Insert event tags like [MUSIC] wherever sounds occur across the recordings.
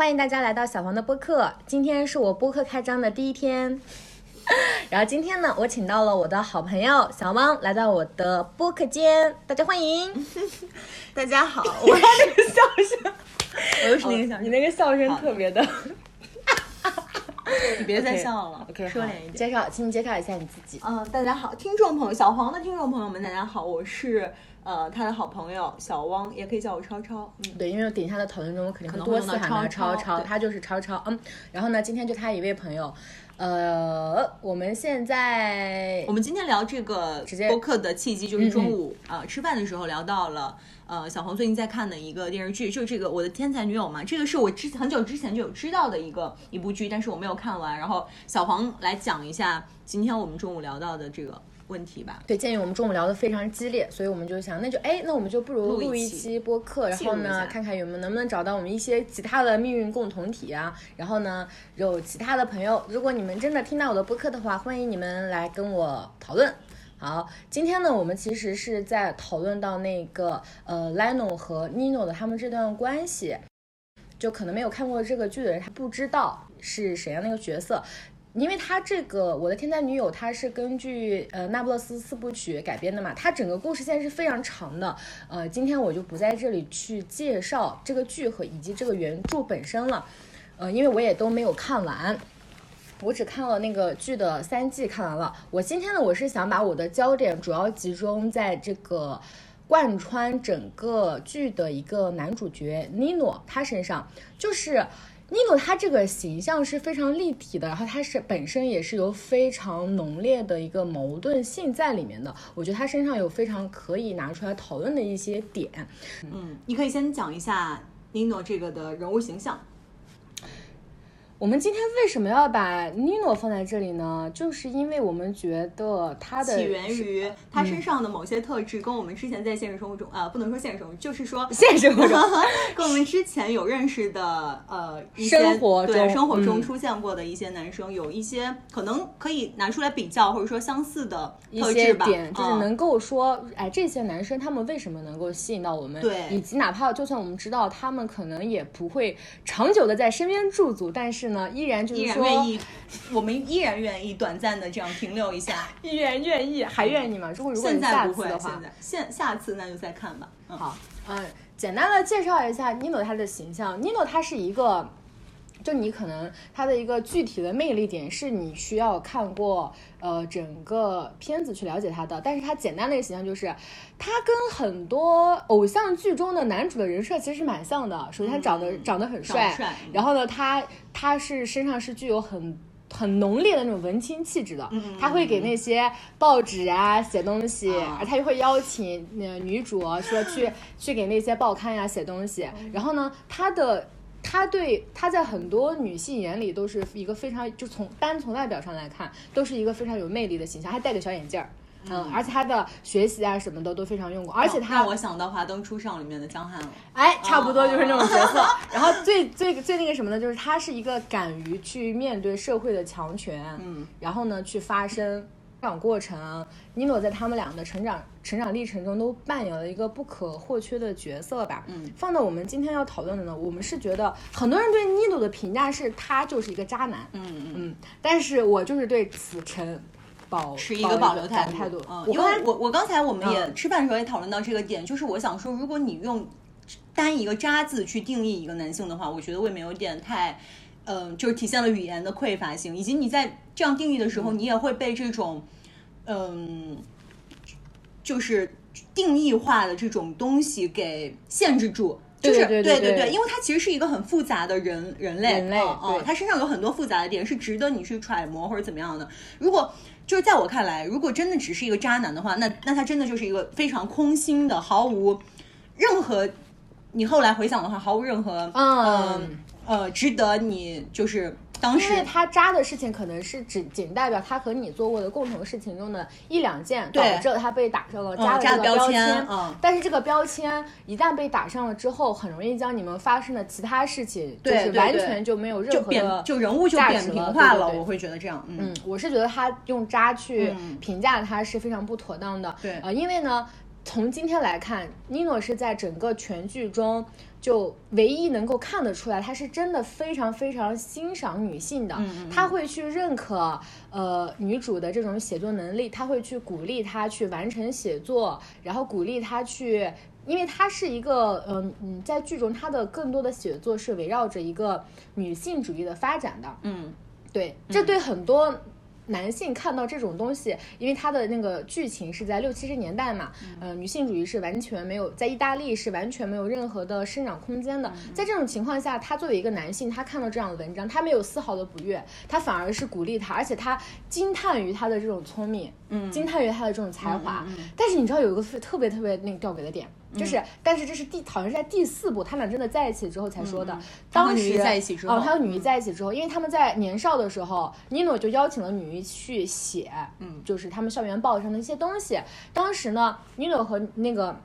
欢迎大家来到小黄的播客。今天是我播客开张的第一天，然后今天呢，我请到了我的好朋友小汪来到我的播客间，大家欢迎。[LAUGHS] 大家好，我那个笑声，我又是那个笑，你那个笑声特别的。你别再 [LAUGHS] 笑了，OK，收敛一点。介绍，请你介绍一下你自己。嗯，大家好，听众朋友，小黄的听众朋友们，大家好，我是呃他的好朋友小汪，也可以叫我超超。嗯，对，因为等一下的讨论中，我肯定会多次喊他超超，他就是超超。嗯，然后呢，今天就他一位朋友。呃，我们现在，我们今天聊这个播客的契机，就是中午啊吃饭的时候聊到了，呃，小黄最近在看的一个电视剧，就是这个《我的天才女友》嘛。这个是我之很久之前就有知道的一个一部剧，但是我没有看完。然后小黄来讲一下今天我们中午聊到的这个。问题吧，对，鉴于我们中午聊得非常激烈，所以我们就想，那就哎，那我们就不如录一期播客，然后呢，看看有没有能不能找到我们一些其他的命运共同体啊。然后呢，有其他的朋友，如果你们真的听到我的播客的话，欢迎你们来跟我讨论。好，今天呢，我们其实是在讨论到那个呃，Lino 和 Nino 的他们这段关系，就可能没有看过这个剧的人，他不知道是谁样的一个角色。因为他这个《我的天才女友》，它是根据呃《那不勒斯四部曲》改编的嘛，它整个故事线是非常长的。呃，今天我就不在这里去介绍这个剧和以及这个原著本身了。呃，因为我也都没有看完，我只看了那个剧的三季，看完了。我今天呢，我是想把我的焦点主要集中在这个贯穿整个剧的一个男主角尼诺他身上，就是。尼诺他这个形象是非常立体的，然后他是本身也是有非常浓烈的一个矛盾性在里面的。我觉得他身上有非常可以拿出来讨论的一些点。嗯，你可以先讲一下尼诺这个的人物形象。我们今天为什么要把 Nino 放在这里呢？就是因为我们觉得他的起源于他身上的某些特质，跟我们之前在现实生活中啊，不能说现实生活，就是说 [LAUGHS] 现实生活中 [LAUGHS] 跟我们之前有认识的呃生活对生活中出现过的一些男生，有一些可能可以拿出来比较或者说相似的一些点，就是能够说，哎，这些男生他们为什么能够吸引到我们？对，以及哪怕就算我们知道他们可能也不会长久的在身边驻足，但是。呢，依然就是说，愿意，我们依然愿意短暂的这样停留一下，[LAUGHS] 依然愿意，还愿意吗？如果如果现在不会的话，现在现下次那就再看吧。好，嗯，简单的介绍一下 Nino 他的形象，Nino 他是一个。就你可能他的一个具体的魅力点是你需要看过呃整个片子去了解他的，但是他简单的一个形象就是，他跟很多偶像剧中的男主的人设其实是蛮像的。首先他长得长得很帅，然后呢他他是身上是具有很很浓烈的那种文青气质的，他会给那些报纸啊写东西，而他就会邀请那女主说去 [LAUGHS] 去给那些报刊呀写东西，然后呢他的。他对他在很多女性眼里都是一个非常，就从单从外表上来看，都是一个非常有魅力的形象。还戴个小眼镜儿，嗯，而且他的学习啊什么的都非常用功。而且他让我想到《华灯初上》里面的江汉了，哎，差不多就是那种角色。然后最最最那个什么呢，就是他是一个敢于去面对社会的强权，嗯，然后呢去发声。成长过程，尼诺在他们俩的成长成长历程中都扮演了一个不可或缺的角色吧。嗯，放到我们今天要讨论的呢，我们是觉得很多人对尼诺的评价是他就是一个渣男。嗯嗯嗯，但是我就是对此陈保持一个保留态态度。嗯，因为我我刚才我们也吃饭的时候也讨论到这个点，就是我想说，如果你用单一个渣字去定义一个男性的话，我觉得未免有点太。嗯，就是体现了语言的匮乏性，以及你在这样定义的时候，你也会被这种，嗯，就是定义化的这种东西给限制住。就是对对对，因为他其实是一个很复杂的人人类，人类，对，他身上有很多复杂的点，是值得你去揣摩或者怎么样的。如果就是在我看来，如果真的只是一个渣男的话，那那他真的就是一个非常空心的，毫无任何，你后来回想的话，毫无任何，嗯。呃，值得你就是当时，因为他渣的事情可能是只仅代表他和你做过的共同事情中的一两件，导致了他被打上了渣的这个标签。嗯，但是这个标签一旦被打上了之后，很容易将你们发生的其他事情，就是完全就没有任何的就人物就扁平化了。我会觉得这样，嗯，我是觉得他用渣去评价他是非常不妥当的。对，呃，因为呢。从今天来看，尼诺是在整个全剧中就唯一能够看得出来，他是真的非常非常欣赏女性的。他会去认可呃女主的这种写作能力，他会去鼓励她去完成写作，然后鼓励她去，因为他是一个嗯嗯，在剧中他的更多的写作是围绕着一个女性主义的发展的。嗯，对，这对很多。男性看到这种东西，因为他的那个剧情是在六七十年代嘛，呃，女性主义是完全没有在意大利是完全没有任何的生长空间的。在这种情况下，他作为一个男性，他看到这样的文章，他没有丝毫的不悦，他反而是鼓励他，而且他惊叹于他的这种聪明，嗯，惊叹于他的这种才华。但是你知道有一个特别特别那个吊诡的点。就是，但是这是第好像是在第四部，他俩真的在一起之后才说的。当时在一起之后，哦，他和女一在一起之后，因为他们在年少的时候，尼诺就邀请了女一去写，嗯，就是他们校园报上的一些东西。当时呢，尼诺和那个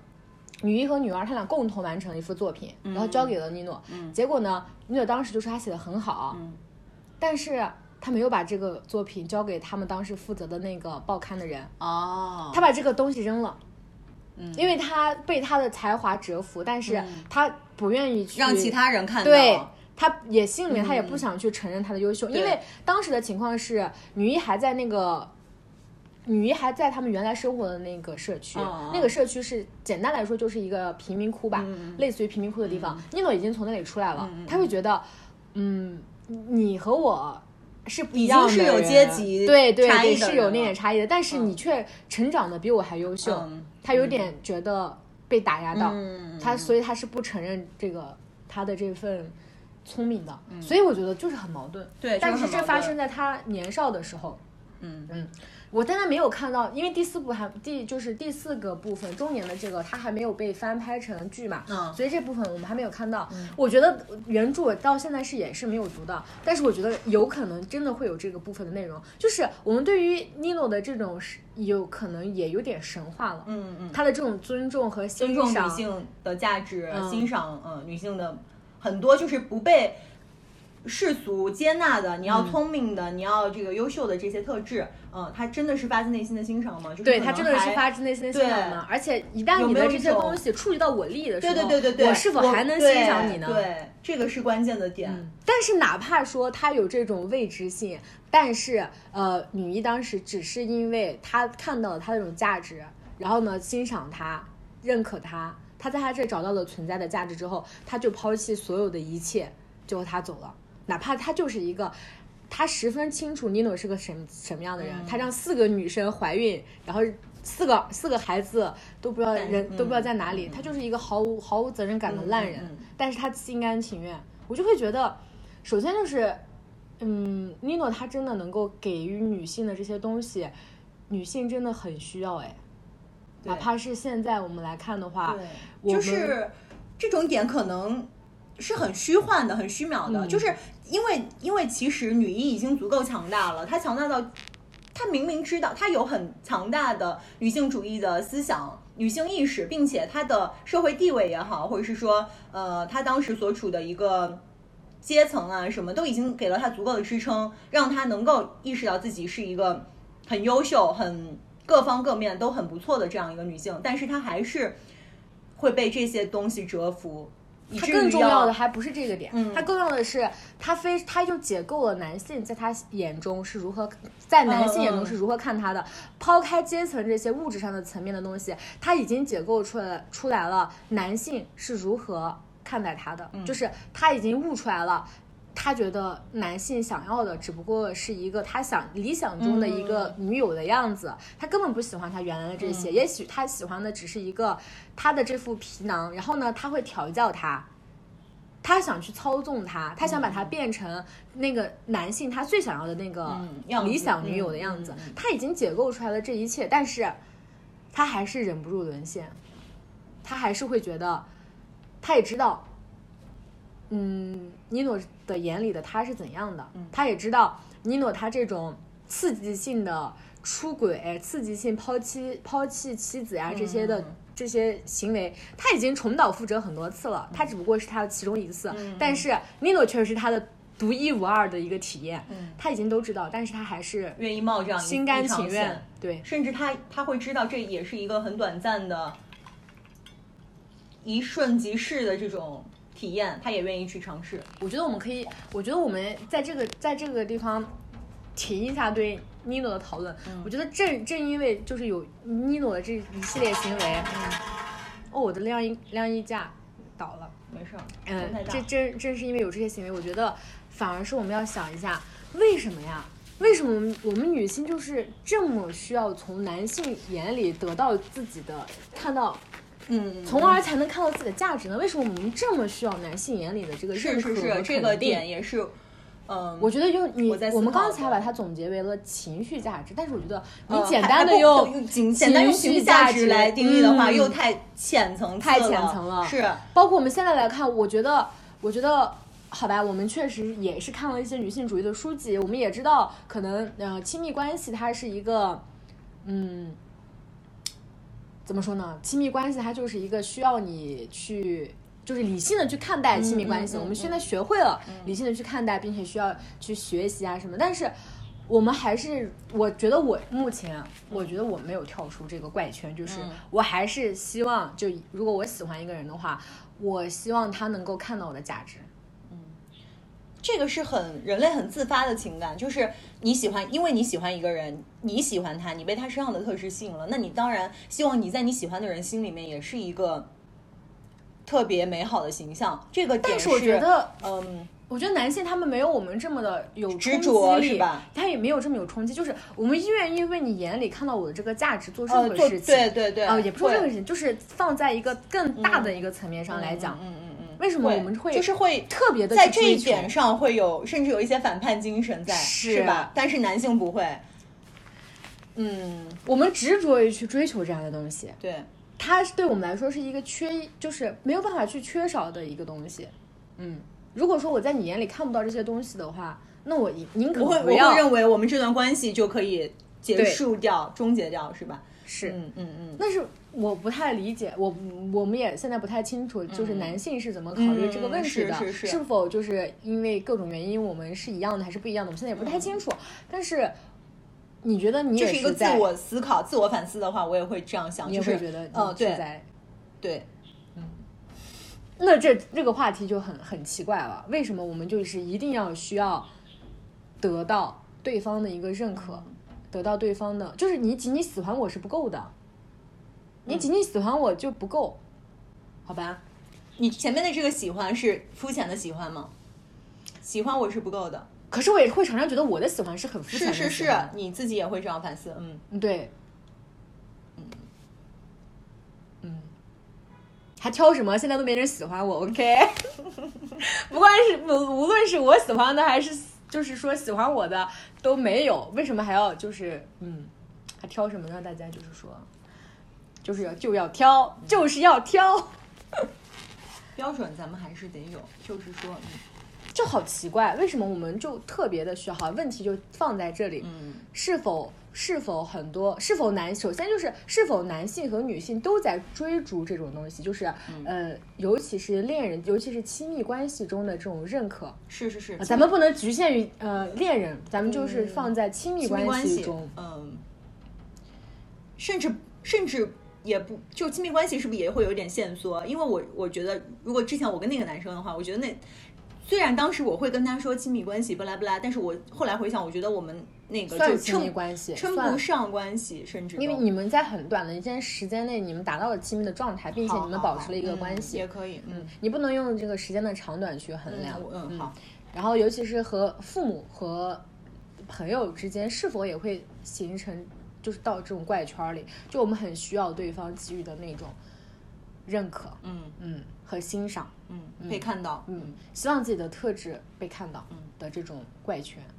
女一和女二，他俩共同完成了一幅作品，然后交给了尼诺。嗯，结果呢，尼诺当时就说他写的很好，嗯，但是他没有把这个作品交给他们当时负责的那个报刊的人。哦，他把这个东西扔了。嗯，因为他被他的才华折服，但是他不愿意去让其他人看到。对，他也心里面他也不想去承认他的优秀，因为当时的情况是女一还在那个，女一还在他们原来生活的那个社区，那个社区是简单来说就是一个贫民窟吧，类似于贫民窟的地方。尼诺已经从那里出来了，他会觉得，嗯，你和我。是不一样的，是有阶级对对对，是有那点差异的。但是你却成长的比我还优秀，他有点觉得被打压到，他所以他是不承认这个他的这份聪明的。所以我觉得就是很矛盾。对，但是这发生在他年少的时候。嗯嗯。我现在没有看到，因为第四部还第就是第四个部分中年的这个，它还没有被翻拍成剧嘛，嗯，所以这部分我们还没有看到。我觉得原著到现在是也是没有读到，但是我觉得有可能真的会有这个部分的内容，就是我们对于尼诺的这种是有可能也有点神话了，嗯嗯，他的这种尊重和欣赏女性的价值，欣赏嗯女性的很多就是不被。世俗接纳的，你要聪明的，你要这个优秀的这些特质，嗯，他真的是发自内心的欣赏吗？就是对他真的是发自内心的欣赏吗？而且一旦你的这些东西触及到我利的时候，对对对对对，我是否还能欣赏你呢？对，这个是关键的点。但是哪怕说他有这种未知性，但是呃，女一当时只是因为她看到了他那种价值，然后呢欣赏他，认可他，他在他这找到了存在的价值之后，他就抛弃所有的一切，就和他走了。哪怕他就是一个，他十分清楚尼诺是个什什么样的人，他让四个女生怀孕，然后四个四个孩子都不知道人都不知道在哪里，他就是一个毫无毫无责任感的烂人，但是他心甘情愿，我就会觉得，首先就是，嗯，尼诺他真的能够给予女性的这些东西，女性真的很需要哎，哪怕是现在我们来看的话，就是这种点可能。是很虚幻的，很虚渺的，就是因为因为其实女一已经足够强大了，她强大到，她明明知道她有很强大的女性主义的思想、女性意识，并且她的社会地位也好，或者是说，呃，她当时所处的一个阶层啊，什么都已经给了她足够的支撑，让她能够意识到自己是一个很优秀、很各方各面都很不错的这样一个女性，但是她还是会被这些东西折服。他更重要的还不是这个点，他更重要的是他非他就解构了男性在他眼中是如何在男性眼中是如何看他的，抛开阶层这些物质上的层面的东西，他已经解构出来出来了男性是如何看待他的，就是他已经悟出来了。他觉得男性想要的只不过是一个他想理想中的一个女友的样子，他根本不喜欢他原来的这些。也许他喜欢的只是一个他的这副皮囊，然后呢，他会调教他，他想去操纵他，他想把他变成那个男性他最想要的那个理想女友的样子。他已经解构出来了这一切，但是他还是忍不住沦陷，他还是会觉得，他也知道。嗯，尼诺的眼里的他是怎样的？他也知道尼诺他这种刺激性的出轨、刺激性抛弃抛弃妻子呀这些的这些行为，他已经重蹈覆辙很多次了。他只不过是他的其中一次，但是尼诺却是他的独一无二的一个体验。他已经都知道，但是他还是愿意冒这样心甘情愿。对，甚至他他会知道这也是一个很短暂的一瞬即逝的这种体验，他也愿意去尝试。我觉得我们可以，我觉得我们在这个在这个地方停一下对 Nino 的讨论。我觉得正正因为就是有 Nino 的这一系列行为，哦，我的晾衣晾衣架倒了，没事。嗯，这正正是因为有这些行为，我觉得反而是我们要想一下，为什么呀？为什么我们女性就是这么需要从男性眼里得到自己的看到，嗯，从而才能看到自己的价值呢？为什么我们这么需要男性眼里的这个认可是是是，这个点也是，嗯，我觉得就你我们刚才把它总结为了情绪价值，但是我觉得你简单的用 [LAUGHS] 简单用情绪价值来定义的话，又太浅层太浅层了。是，包括我们现在来看，我觉得，我觉得。好吧，我们确实也是看了一些女性主义的书籍，我们也知道，可能呃，亲密关系它是一个，嗯，怎么说呢？亲密关系它就是一个需要你去，就是理性的去看待亲密关系。我们现在学会了理性的去看待，并且需要去学习啊什么。但是我们还是，我觉得我目前，我觉得我没有跳出这个怪圈，就是我还是希望，就如果我喜欢一个人的话，我希望他能够看到我的价值。这个是很人类很自发的情感，就是你喜欢，因为你喜欢一个人，你喜欢他，你被他身上的特质吸引了，那你当然希望你在你喜欢的人心里面也是一个特别美好的形象。这个，但是我觉得，嗯，我觉得男性他们没有我们这么的有执着，是吧？他也没有这么有冲击，就是我们愿意为你眼里看到我的这个价值做任何事情，对对对，啊，也不说任何事情，就是放在一个更大的一个层面上来讲，嗯嗯。为什么我们会就是会特别的在这一点上会有，甚至有一些反叛精神在，是吧？但是男性不会。嗯，我们执着于去追求这样的东西，对，它对我们来说是一个缺，就是没有办法去缺少的一个东西。嗯，如果说我在你眼里看不到这些东西的话，那我宁可不会，我会认为我们这段关系就可以结束掉、终结掉，是吧？是，嗯嗯嗯，但是。我不太理解，我我们也现在不太清楚，就是男性是怎么考虑这个问题的，是否就是因为各种原因，我们是一样的还是不一样的？我们现在也不太清楚。但是你觉得你这是一个自我思考、自我反思的话，我也会这样想，就是觉得嗯，对，对，嗯。那这这个话题就很很奇怪了，为什么我们就是一定要需要得到对方的一个认可，得到对方的，就是你仅仅喜欢我是不够的。你仅仅喜欢我就不够，好吧？你前面的这个喜欢是肤浅的喜欢吗？喜欢我是不够的。可是我也会常常觉得我的喜欢是很肤浅的。是是是，你自己也会这样反思。嗯，对。嗯嗯，还挑什么？现在都没人喜欢我，OK？[LAUGHS] 不管是无无论是我喜欢的，还是就是说喜欢我的都没有，为什么还要就是嗯，还挑什么呢？大家就是说。就是要就要挑，就是要挑，[LAUGHS] 标准咱们还是得有。就是说，嗯就好奇怪，为什么我们就特别的需要？问题就放在这里。嗯，是否是否很多？是否男？首先就是是否男性和女性都在追逐这种东西？就是呃，尤其是恋人，尤其是亲密关系中的这种认可。是是是，咱们不能局限于呃恋人，咱们就是放在亲密关系中。嗯，甚至甚至。也不就亲密关系是不是也会有点线索？因为我我觉得，如果之前我跟那个男生的话，我觉得那虽然当时我会跟他说亲密关系不拉不拉，但是我后来回想，我觉得我们那个就亲密关系称不上关系，甚至因为你们在很短的一件时间内，你们达到了亲密的状态，并且你们保持了一个关系，也可以。嗯，你不能用这个时间的长短去衡量。嗯，好。然后，尤其是和父母和朋友之间，是否也会形成？就是到这种怪圈里，就我们很需要对方给予的那种认可，嗯嗯和欣赏，嗯被看到，嗯希望自己的特质被看到，嗯的这种怪圈。好，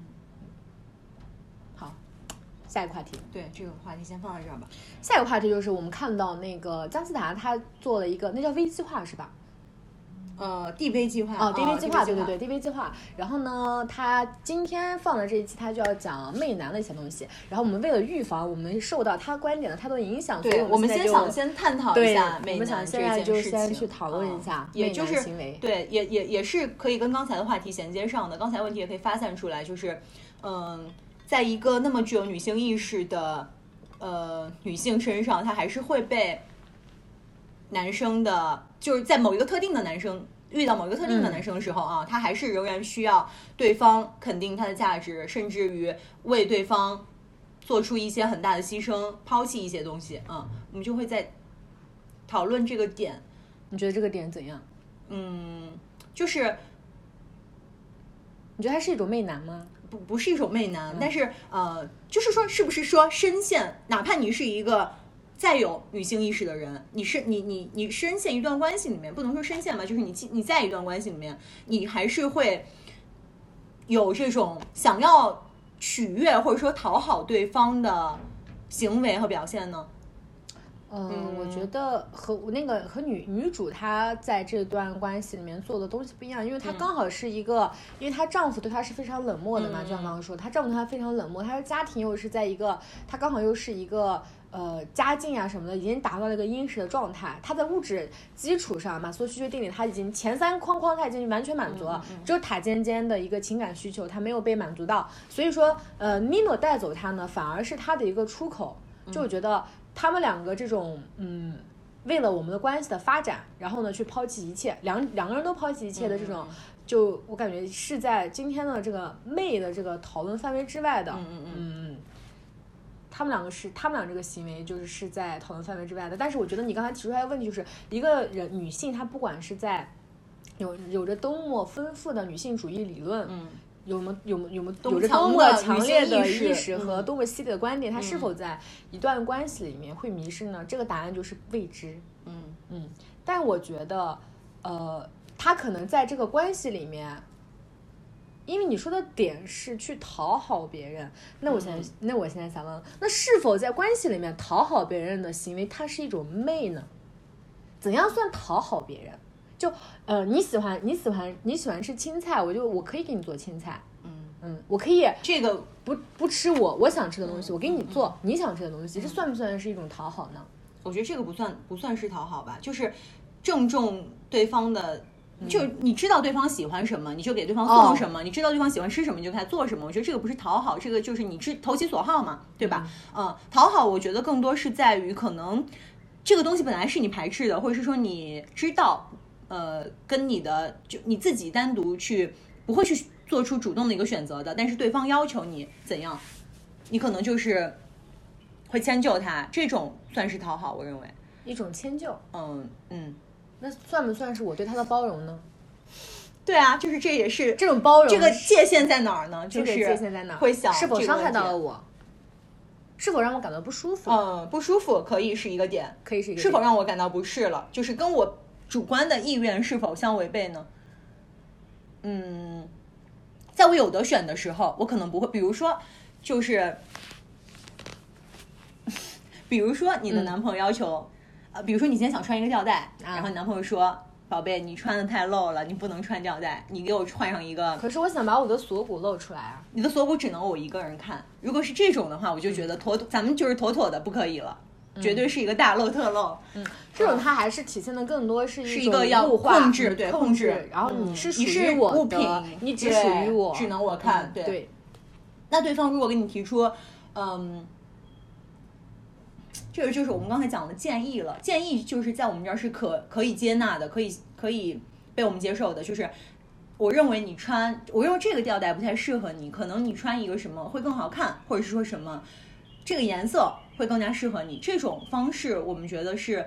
下一个话题，对这个话题先放在这儿吧。下一个话题就是我们看到那个姜思达他做了一个，那叫微计划是吧？呃，DV 计划哦，DV 计划，对对对，DV 计划。然后呢，他今天放的这一期，他就要讲媚男的一些东西。然后我们为了预防我们受到他观点的太多影响，所以，我们先想先探讨一下媚男这件事情。先去讨论一下也就是对，也也也是可以跟刚才的话题衔接上的。刚才问题也可以发散出来，就是嗯，在一个那么具有女性意识的呃女性身上，她还是会被。男生的，就是在某一个特定的男生遇到某一个特定的男生的时候啊，他还是仍然需要对方肯定他的价值，甚至于为对方做出一些很大的牺牲，抛弃一些东西啊，我们就会在讨论这个点。你觉得这个点怎样？嗯，就是你觉得他是一种媚男吗？不，不是一种媚男，但是呃，就是说，是不是说深陷，哪怕你是一个再有女性意识的人，你是你你你深陷一段关系里面，不能说深陷吧，就是你你在一段关系里面，你还是会有这种想要取悦或者说讨好对方的行为和表现呢？嗯，我觉得和那个和女女主她在这段关系里面做的东西不一样，因为她刚好是一个，因为她丈夫对她是非常冷漠的嘛，就像刚刚说，她丈夫对她非常冷漠，她的家庭又是在一个，她刚好又是一个呃家境啊什么的已经达到了一个殷实的状态，她在物质基础上，马斯洛需求定理她已经前三框框她已经完全满足了，只有塔尖尖的一个情感需求她没有被满足到，所以说呃尼诺带走她呢，反而是她的一个出口，就我觉得。他们两个这种，嗯，为了我们的关系的发展，然后呢，去抛弃一切，两两个人都抛弃一切的这种，就我感觉是在今天的这个媚的这个讨论范围之外的，嗯嗯嗯，他们两个是他们俩这个行为就是是在讨论范围之外的。但是我觉得你刚才提出来的问题就是一个人女性她不管是在有有着多么丰富的女性主义理论，嗯。有么有么有么有着多么强烈的意识和多么犀利的观点，他是否在一段关系里面会迷失呢？这个答案就是未知。嗯嗯，但我觉得，呃，他可能在这个关系里面，因为你说的点是去讨好别人，那我现在那我现在想问，那是否在关系里面讨好别人的行为，它是一种媚呢？怎样算讨好别人？就呃你喜欢你喜欢你喜欢吃青菜，我就我可以给你做青菜，嗯嗯，我可以这个不不吃我我想吃的东西，我给你做你想吃的东西，这算不算是一种讨好呢？我觉得这个不算不算是讨好吧，就是正中对方的，就你知道对方喜欢什么，你就给对方送什么；你知道对方喜欢吃什么，你就给他做什么。我觉得这个不是讨好，这个就是你知投其所好嘛，对吧？嗯，讨好我觉得更多是在于可能这个东西本来是你排斥的，或者是说你知道。呃，跟你的就你自己单独去不会去做出主动的一个选择的，但是对方要求你怎样，你可能就是会迁就他，这种算是讨好，我认为一种迁就。嗯嗯，那算不算是我对他的包容呢？对啊，就是这也是这种包容，这个界限在哪儿呢？就是界限在哪儿？会想是否伤害到了我？是否让我感到不舒服？嗯，不舒服可以是一个点，可以是一个。是否让我感到不适了？就是跟我。主观的意愿是否相违背呢？嗯，在我有得选的时候，我可能不会。比如说，就是，[LAUGHS] 比如说你的男朋友要求，呃，比如说你今天想穿一个吊带，然后你男朋友说：“宝贝，你穿的太露了，你不能穿吊带，你给我换上一个。”可是我想把我的锁骨露出来啊！你的锁骨只能我一个人看。如果是这种的话，我就觉得妥妥，咱们就是妥妥的不可以了。绝对是一个大漏特漏，嗯，这种它还是体现的更多是一个要控制，对控制，然后你是属于我的，你只属于我，只能我看，对。那对方如果给你提出，嗯，这个就是我们刚才讲的建议了，建议就是在我们这儿是可可以接纳的，可以可以被我们接受的，就是我认为你穿，我认为这个吊带不太适合你，可能你穿一个什么会更好看，或者是说什么这个颜色。会更加适合你这种方式，我们觉得是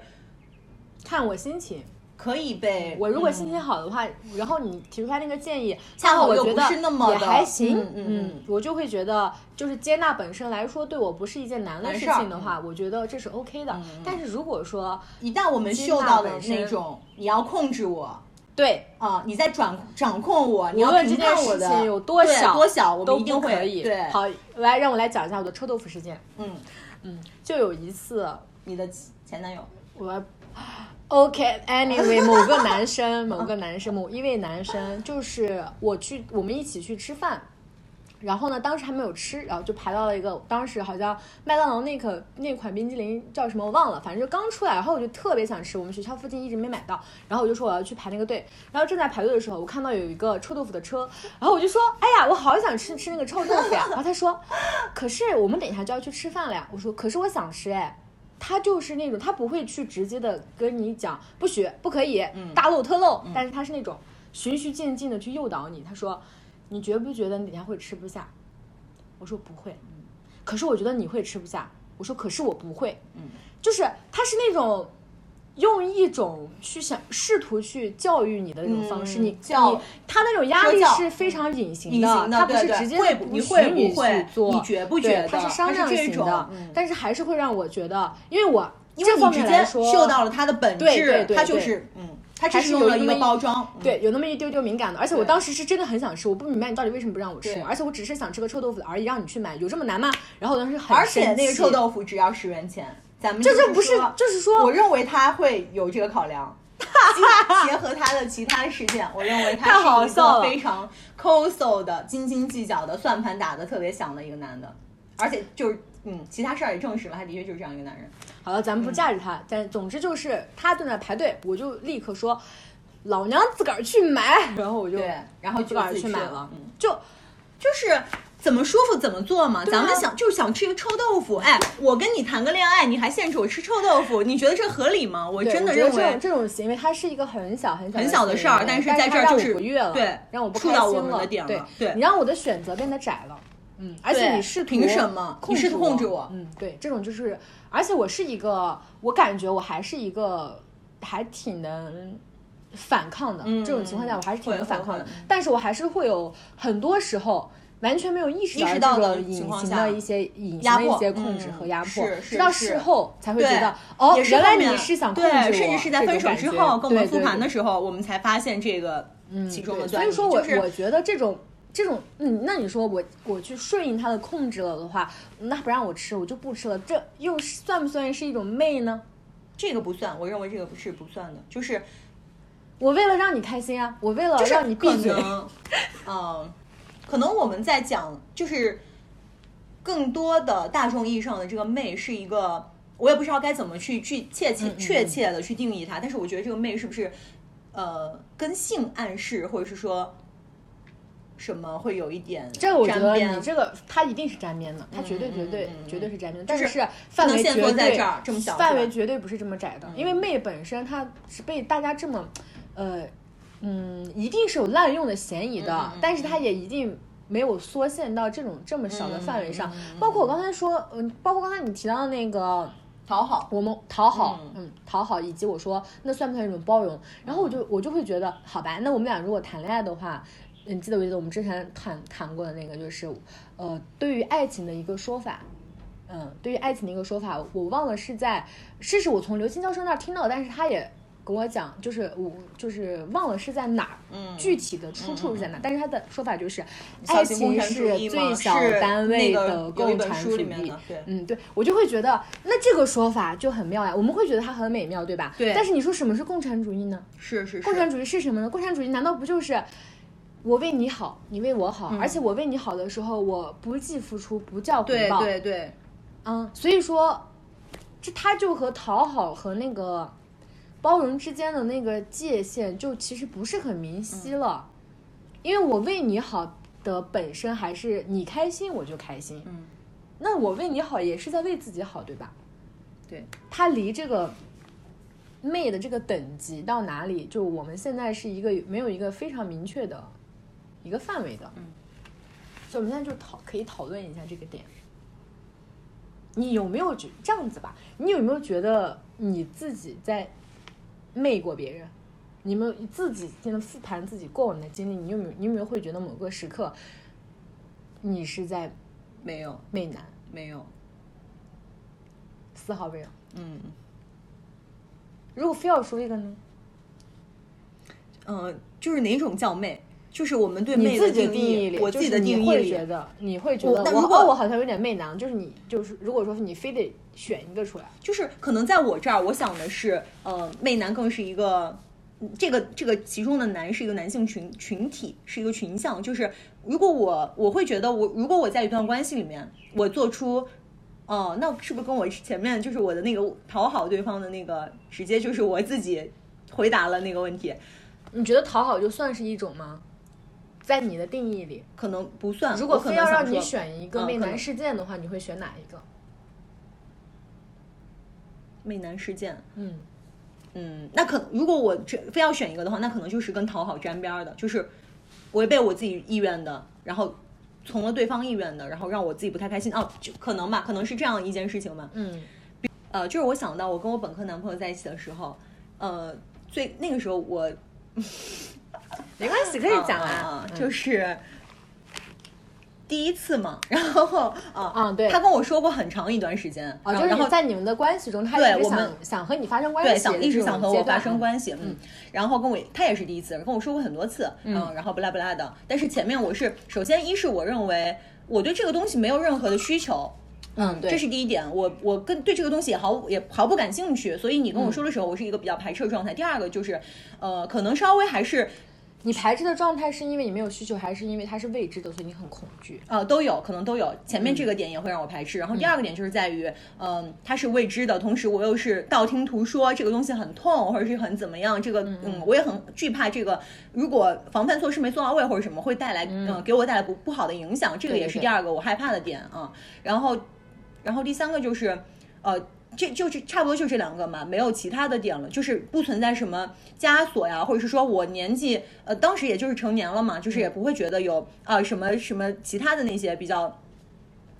看我心情可以被我如果心情好的话，然后你提出来那个建议，恰好又不是那么也还行，嗯嗯，我就会觉得就是接纳本身来说对我不是一件难的事情的话，我觉得这是 OK 的。但是如果说一旦我们嗅到了那种你要控制我，对啊，你在掌掌控我，你要评判我的有多小多小，我们一定会对。好，来让我来讲一下我的臭豆腐事件，嗯。嗯，就有一次，你的前男友，我，OK，Anyway，[LAUGHS] 某个男生，某个男生，某一位男生，就是我去，我们一起去吃饭，然后呢，当时还没有吃，然后就排到了一个，当时好像麦当劳那个那款冰激凌叫什么我忘了，反正就刚出来，然后我就特别想吃，我们学校附近一直没买到，然后我就说我要去排那个队，然后正在排队的时候，我看到有一个臭豆腐的车，然后我就说，哎呀，我好想吃吃那个臭豆腐呀，然后他说，可是我们等一下就要去吃饭了呀，我说，可是我想吃哎，他就是那种他不会去直接的跟你讲不许不可以大漏特漏，但是他是那种循序渐进的去诱导你。他说你觉不觉得你哪天会吃不下？我说不会，可是我觉得你会吃不下。我说可是我不会，嗯，就是他是那种。用一种去想试图去教育你的那种方式，你教他那种压力是非常隐形的，他不是直接的不许你去做，你觉不觉得？他是商量型的，但是还是会让我觉得，因为我这方面来说，嗅到了他的本质，它就是嗯，它只是用了一个包装，对，有那么一丢丢敏感的。而且我当时是真的很想吃，我不明白你到底为什么不让我吃，而且我只是想吃个臭豆腐而已，让你去买，有这么难吗？然后我当时很而且那个臭豆腐只要十元钱。咱们这就不是，就是说，我认为他会有这个考量，[LAUGHS] 结合他的其他事件，我认为他是一个非常抠搜的、斤斤计较的、算盘打的特别响的一个男的，而且就是，嗯，其他事儿也证实了，他的确就是这样一个男人。好了，咱们不架着他，但总之就是他在那排队，我就立刻说，老娘自个儿去买，然后我就，然后自个儿去买了，嗯就就是。怎么舒服怎么做嘛，咱们想就是想吃一个臭豆腐，哎，我跟你谈个恋爱，你还限制我吃臭豆腐，你觉得这合理吗？我真的认为这种行为它是一个很小很小很小的事儿，但是在这儿就是对让我不开心了，对对，你让我的选择变得窄了，嗯，而且你试图凭什么？你试图控制我？嗯，对，这种就是，而且我是一个，我感觉我还是一个还挺能反抗的，这种情况下我还是挺能反抗的，但是我还是会有很多时候。完全没有意识到这种隐形的一些隐形的一些控制和压迫，直到事后才会觉得哦，原来你是想控制我，甚至是在分手之后跟我们复盘的时候，我们才发现这个其中的所以说，我我觉得这种这种，嗯，那你说我我去顺应他的控制了的话，那不让我吃，我就不吃了，这又算不算是一种媚呢？这个不算，我认为这个不是不算的，就是我为了让你开心啊，我为了让你闭嘴，嗯。可能我们在讲，就是更多的大众意义上的这个媚是一个，我也不知道该怎么去去切切确切的去定义它。但是我觉得这个媚是不是呃跟性暗示，或者是说什么会有一点这个我觉得你这个它一定是沾边的，它绝对绝对绝对是沾边的，但是范围绝对这么小，范围绝对不是这么窄的，因为妹本身它是被大家这么呃。嗯，一定是有滥用的嫌疑的，但是它也一定没有缩限到这种这么小的范围上。包括我刚才说，嗯，包括刚才你提到的那个讨好，我们讨好，嗯，讨好，以及我说那算不算一种包容？然后我就我就会觉得，好吧，那我们俩如果谈恋爱的话，你记得不记得我们之前谈谈过的那个，就是呃，对于爱情的一个说法，嗯，对于爱情的一个说法，我忘了是在，是是我从刘青教授那儿听到的，但是他也。跟我讲，就是我就是忘了是在哪儿，具体的出处是在哪？但是他的说法就是，爱情是最小单位的共产主义。对嗯，对，我就会觉得，那这个说法就很妙呀。我们会觉得它很美妙，对吧？对。但是你说什么是共产主义呢？是是是。共产主义是什么呢？共产主义难道不就是我为你好，你为我好，而且我为你好的时候，我不计付出，不叫回报？对对对。嗯，所以说，这他就和讨好和那个。包容之间的那个界限就其实不是很明晰了，因为我为你好的本身还是你开心我就开心，嗯，那我为你好也是在为自己好，对吧？对，他离这个媚的这个等级到哪里，就我们现在是一个没有一个非常明确的一个范围的，嗯，所以我们现在就讨可以讨论一下这个点，你有没有觉这样子吧？你有没有觉得你自己在？媚过别人，你们自己现在复盘自己过往的经历，你有没有？你有没有会觉得某个时刻，你是在没有媚男？没有，丝毫没有。嗯，如果非要说一个呢？嗯，就是哪种叫媚？就是我们对媚的定义，我自己的定义会觉得，你会觉得，我哦，我好像有点媚男，就是你，就是如果说你非得选一个出来，就是可能在我这儿，我想的是，呃，媚男更是一个，这个这个其中的男是一个男性群群体，是一个群像，就是如果我我会觉得，我如果我在一段关系里面，我做出，哦，那是不是跟我前面就是我的那个讨好对方的那个，直接就是我自己回答了那个问题？你觉得讨好就算是一种吗？在你的定义里，可能不算。如果非要让你选一个媚男事件的话，你会选哪一个？美男事件，嗯嗯，那可如果我这非要选一个的话，那可能就是跟讨好沾边儿的，就是违背我自己意愿的，然后从了对方意愿的，然后让我自己不太开心。哦，就可能吧，可能是这样一件事情吧。嗯呃，就是我想到我跟我本科男朋友在一起的时候，呃，最那个时候我没关系，可以讲啊。就是第一次嘛，[LAUGHS] 然后啊啊对。他跟我说过很长一段时间，哦，就是然后在你们的关系中，他一直对我们想想和你发生关系对，一直想和我发生关系，嗯。嗯，然后跟我他也是第一次，跟我说过很多次，嗯，然后不拉不拉的，但是前面我是首先一是我认为我对这个东西没有任何的需求。嗯，对，这是第一点，我我跟对这个东西也毫也毫不感兴趣，所以你跟嗯。我说的时候，我是一个比较排斥的状态。第二个就是，呃，可能稍微还是你排斥的状态是因为你没有需求，还是因为它是未知的，所以你很恐惧？呃，都有可能都有。前面这个点也会让我排斥，然后第二个点就是在于，嗯、它是未知的，同时我又是道听途说，这个东西很痛，或者是很怎么样，这个嗯我也很惧怕这个，如果防范措施没做到位或者什么，会带来嗯、给我带来不不好的影响，这个也是第二个我害怕的点啊。然后，然后第三个就是，呃。这就是差不多就这两个嘛，没有其他的点了，就是不存在什么枷锁呀，或者是说我年纪呃当时也就是成年了嘛，就是也不会觉得有啊、什么什么其他的那些比较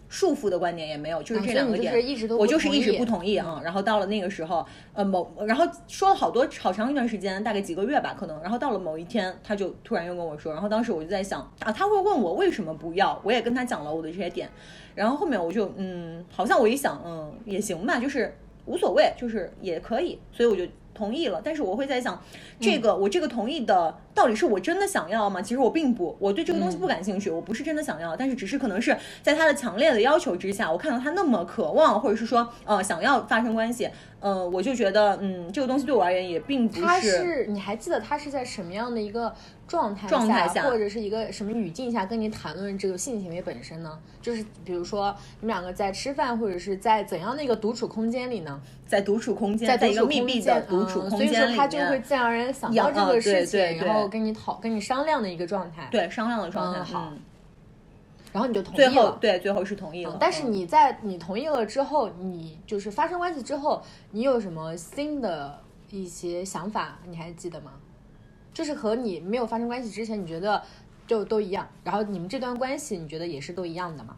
束缚的观点也没有，就是这两个点，是一直都我就是一直不同意啊。然后到了那个时候，呃某，然后说了好多好长一段时间，大概几个月吧，可能。然后到了某一天，他就突然又跟我说，然后当时我就在想啊，他会问我为什么不要，我也跟他讲了我的这些点。然后后面我就嗯，好像我一想，嗯，也行吧，就是无所谓，就是也可以，所以我就同意了。但是我会在想，这个、我这个同意的到底是我真的想要吗？其实我并不，我对这个东西不感兴趣，我不是真的想要，但是只是可能是在他的强烈的要求之下，我看到他那么渴望，或者是说呃想要发生关系，呃，我就觉得嗯，这个东西对我而言也并不他是你还记得他是在什么样的一个状态状态下或者是一个什么语境下跟你谈论这个性行为本身呢？就是比如说你们两个在吃饭，或者是在怎样的一个独处空间里呢？在独处空间，在一个密闭的空间，独处嗯所以空间里说他就会，自然而然想到这个事情，然后跟你讨跟你商量的一个状态。，对商量的状态，嗯好嗯，然后你就同意最后了。对最后是同意了，但是嗯你在你同意了之后，你就是发生关系之后，你有什么新的一些想法？你还记得吗？就是和你没有发生关系之前，你觉得就都一样，然后你们这段关系，你觉得也是都一样的吗？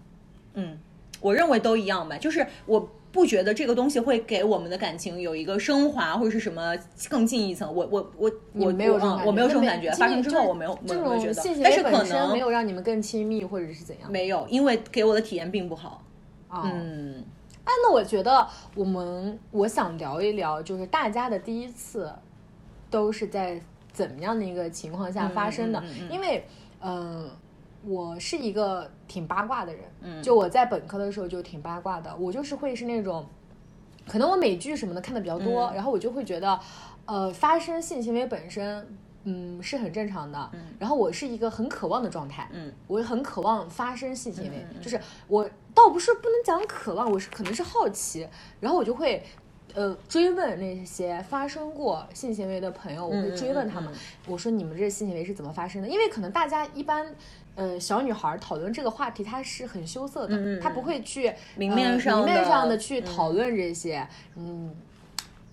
嗯，我认为都一样吧，就是我不觉得这个东西会给我们的感情有一个升华或者是什么更进一层。我我我我没有这种感觉，我没有这种感觉，发生之后我没有我这没有觉得但是可能没有让你们更亲密，或者是怎样？没有，因为给我的体验并不好。哦嗯，哎，那我觉得我们我想聊一聊，就是大家的第一次都是在怎么样的一个情况下发生的？嗯嗯嗯嗯因为，嗯、我是一个挺八卦的人，嗯就我在本科的时候就挺八卦的，我就是会是那种，可能我美剧什么的看的比较多，嗯然后我就会觉得，呃，发生性行为本身。嗯，是很正常的。然后我是一个很渴望的状态，嗯，我很渴望发生性行为，就是我倒不是不能讲渴望，我是可能是好奇，然后我就会。呃，追问那些发生过性行为的朋友，我会追问他们，嗯嗯我说你们这性行为是怎么发生的？因为可能大家一般，呃，小女孩讨论这个话题，她是很羞涩的，嗯嗯嗯她不会去明面上的呃明面上的去讨论这些，嗯，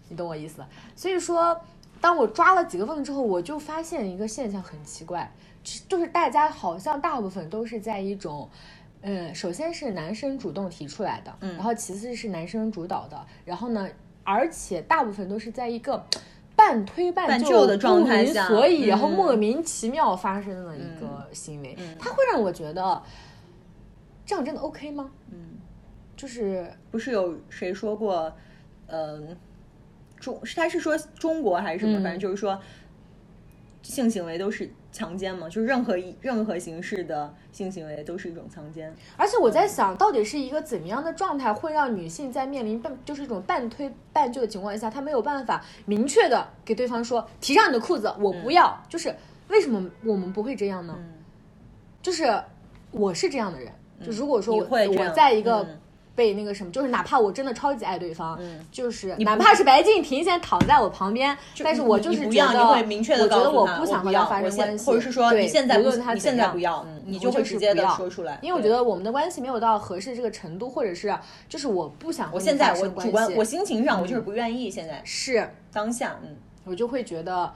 你懂我意思。所以说，当我抓了几个问之后，我就发现一个现象很奇怪，就是大家好像大部分都是在一种。嗯，首先是男生主动提出来的，嗯然后其次是男生主导的，然后呢，而且大部分都是在一个半推半就的状态不明下所以，然后嗯莫名其妙发生了一个行为，他会让我觉得这样真的 OK 吗？嗯，就是不是有谁说过，嗯、中他是说中国还是什么？嗯反正就是说，性行为都是强奸嘛，就是任何一任何形式的性行为都是一种强奸。而且我在想，到底是一个怎么样的状态，会让女性在面临半就是一种半推半就的情况下，她没有办法明确的给对方说提上你的裤子，我不要。就是为什么我们不会这样呢？嗯就是我是这样的人，就如果说我你会我在一个、嗯被那个什么，就是哪怕我真的超级爱对方，就是哪怕是白敬亭现在躺在我旁边，但是我就是觉得，我觉得我不想和他发生关系，或者是说你现在不，你现在不要，你就会直接的说出来，因为我觉得我们的关系没有到合适这个程度，或者是就是我不想我现在我主观我心情上我就是不愿意，现在是当下，嗯，我就会觉得。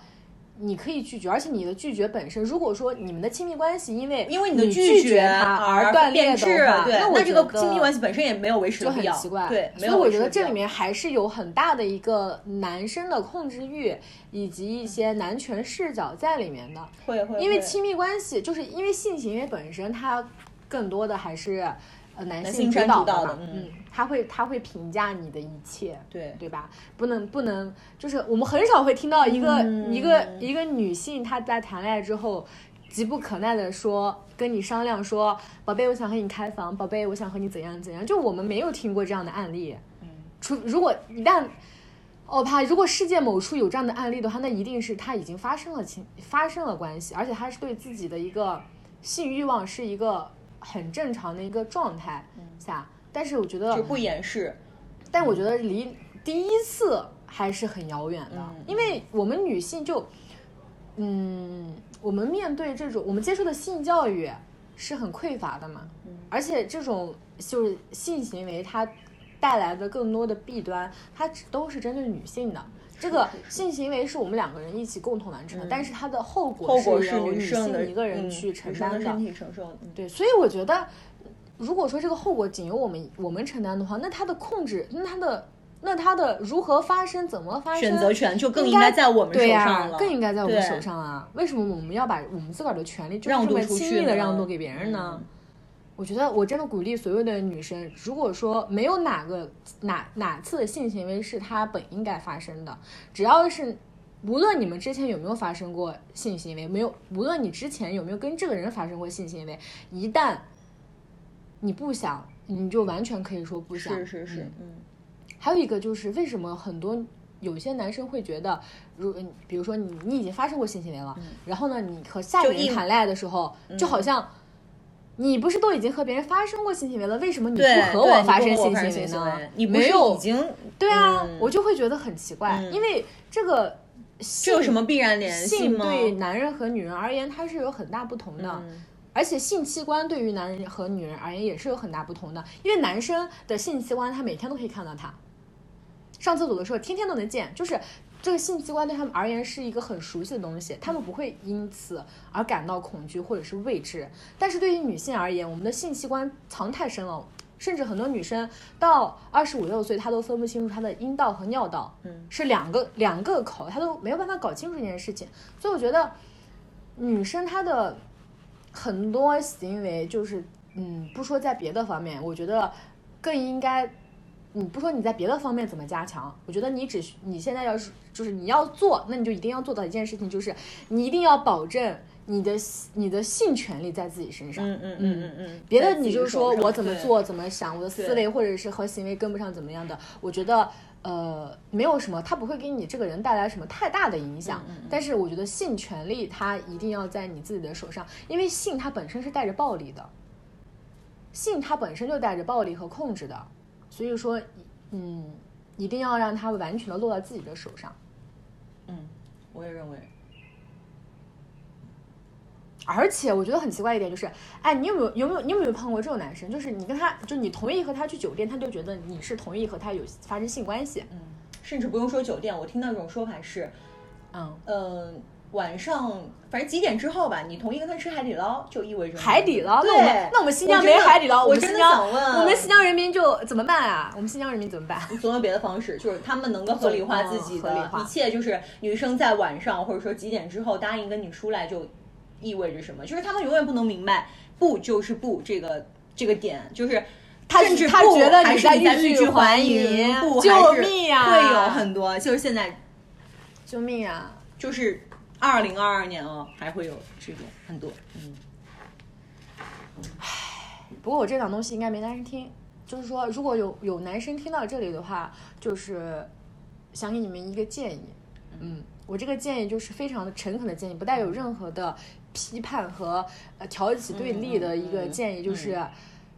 你可以拒绝，而且你的拒绝本身，如果说你们的亲密关系因为因为你的拒绝他而断裂的话，那我这个亲密关系本身也没有维持就很奇怪。对，所以我觉得这里面还是有很大的一个男生的控制欲，以及一些男权视角在里面的。会会。因为亲密关系，就是因为性行为本身，它更多的还是。呃，男性主导的嘛，嗯，他会他会评价你的一切，对对吧？不能不能，就是我们很少会听到一个一个一个女性她在谈恋爱之后，急不可耐的说跟你商量说，宝贝，我想和你开房，宝贝，我想和你怎样怎样，就我们没有听过这样的案例，嗯，除如果一旦，我怕如果世界某处有这样的案例的话，那一定是他已经发生了情发生了关系，而且他是对自己的一个性欲望是一个。很正常的一个状态下，但是我觉得就不掩饰，但我觉得离第一次还是很遥远的，因为我们女性就，嗯，我们面对这种我们接受的性教育是很匮乏的嘛，而且这种就是性行为它带来的更多的弊端，它都是针对女性的。这个性行为是我们两个人一起共同完成的，但是它的后果是由女性一个人去承担的。身体承受。对，所以我觉得，如果说这个后果仅由我们我们承担的话，那它的控制，那它的那它的如何发生，怎么发生，选择权就更应该在我们手上了，更应该在我们手上啊！为什么我们要把我们自个儿的权利就这么轻易的让渡给别人呢？我觉得我真的鼓励所有的女生，如果说没有哪个哪哪次的性行为是她本应该发生的，只要是无论你们之前有没有发生过性行为，没有无论你之前有没有跟这个人发生过性行为，一旦你不想，你就完全可以说不想。是是是，嗯。还有一个就是为什么很多有些男生会觉得，如比如说你你已经发生过性行为了，然后呢，你和下一个人谈恋爱的时候，就好像。你不是都已经和别人发生过性行为了？为什么你不和我发生性行为呢？你没有已经对啊，我就会觉得很奇怪，因为这个这有什么必然联系吗？性对男人和女人而言，它是有很大不同的，而且性器官对于男人和女人而言也是有很大不同的。因为男生的性器官，他每天都可以看到他上厕所的时候，天天都能见，就是。这个性器官对他们而言是一个很熟悉的东西，他们不会因此而感到恐惧或者是未知。但是对于女性而言，我们的性器官藏太深了，甚至很多女生到二十五六岁，她都分不清楚她的阴道和尿道，嗯，是两个两个口，她都没有办法搞清楚这件事情。所以我觉得，女生她的很多行为就是，嗯，不说在别的方面，我觉得更应该。你不说你在别的方面怎么加强？我觉得你只你现在要是就是你要做，那你就一定要做到一件事情，就是你一定要保证你的你的性权利在自己身上。嗯嗯嗯嗯嗯。别的你就是说我怎么做怎么想，我的思维或者是和行为跟不上怎么样的？我觉得呃没有什么，他不会给你这个人带来什么太大的影响。但是我觉得性权利它一定要在你自己的手上，因为性它本身是带着暴力的，性它本身就带着暴力和控制的。所以说，嗯，一定要让它完全的落到自己的手上。嗯，我也认为。而且我觉得很奇怪一点就是，哎，你有没有有没有你有没有碰过这种男生？就是你跟他，就你同意和他去酒店，他就觉得你是同意和他有发生性关系。嗯，甚至不用说酒店，我听到这种说法是，嗯嗯。晚上反正几点之后吧，你同意跟他吃海底捞，就意味着海底捞。对，那我们新疆没海底捞，我真的想问，我们新疆人民就怎么办啊？我们新疆人民怎么办？总有别的方式，就是他们能够合理化自己的一切。就是女生在晚上或者说几点之后答应跟你出来，就意味着什么？就是他们永远不能明白，不就是不这个这个点，就是他甚至他觉得你在欲拒还迎，救命啊！会有很多，就是现在，救命啊！就是。二零二二年哦，还会有这种很多，嗯，唉，不过我这档东西应该没男生听，就是说，如果有有男生听到这里的话，就是想给你们一个建议，嗯，我这个建议就是非常的诚恳的建议，不带有任何的批判和呃挑起对立的一个建议，就是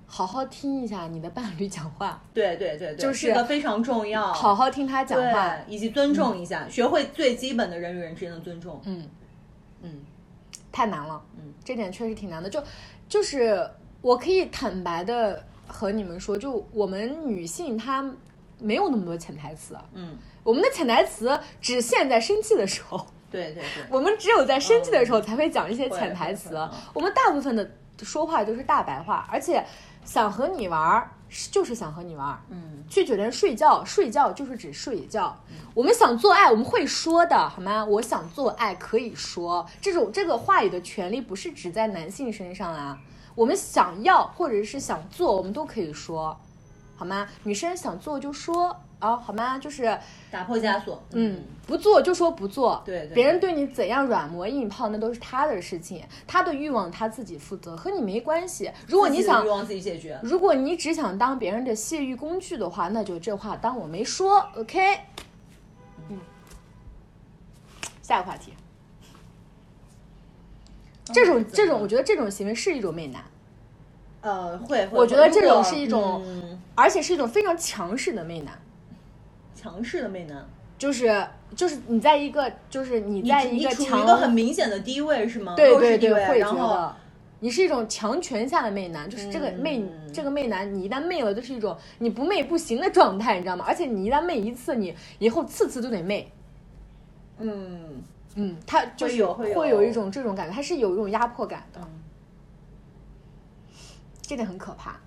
好好听一下你的伴侣讲话，对对对对，就是这个非常重要。好好听他讲话，以及尊重一下，学会最基本的人与人之间的尊重。嗯。嗯，太难了，嗯，这点确实挺难的。就就是我可以坦白的和你们说，就我们女性她没有那么多潜台词，嗯，我们的潜台词只限在生气的时候。对对对，我们只有在生气的时候才会讲一些潜台词，我们大部分的说话都是大白话，而且。想和你玩儿，就是想和你玩儿。嗯，去酒店睡觉，睡觉就是指睡觉。我们想做爱，我们会说的，好吗？我想做爱可以说，这种这个话语的权利不是只在男性身上啊。我们想要或者是想做，我们都可以说，好吗？女生想做就说。啊，好吗？就是打破枷锁。嗯，不做就说不做。对对，别人对你怎样软磨硬泡，那都是他的事情，他的欲望他自己负责，和你没关系。如果你想欲望自己解决，如果你只想当别人的泄欲工具的话，那就这话当我没说。OK。嗯。下个话题。这种这种，我觉得这种行为是一种媚男。呃，会。我觉得这种是一种，而且是一种非常强势的媚男。强势的媚男，就是就是你在一个就是你在一个强一个很明显的低位是吗？对对对，会觉得你是一种强权下的媚男，就是这个媚这个媚男，你一旦媚了，就是一种你不媚不行的状态，你知道吗？而且你一旦媚一次，你以后次次都得媚。嗯嗯，他就是有会有一种这种感觉，他是有一种压迫感的，这点很可怕。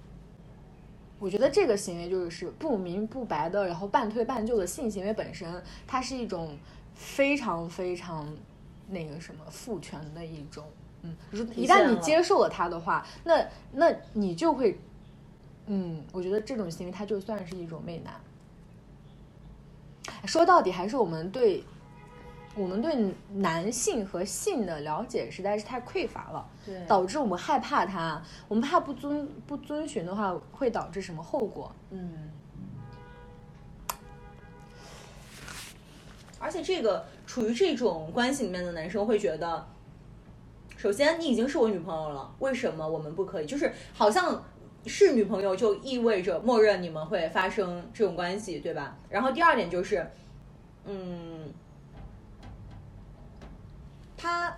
我觉得这个行为就是不明不白的，然后半推半就的性行为本身，它是一种非常非常那个什么父权的一种，嗯，如一旦你接受了它的话，那那你就会，嗯，我觉得这种行为它就算是一种媚男。说到底还是我们对。我们对男性和性的了解实在是太匮乏了，对，导致我们害怕他，我们怕不遵不遵循的话会导致什么后果？嗯，而且这个处于这种关系里面的男生会觉得，首先你已经是我女朋友了，为什么我们不可以？就是好像是女朋友就意味着默认你们会发生这种关系，对吧？然后第二点就是，嗯。他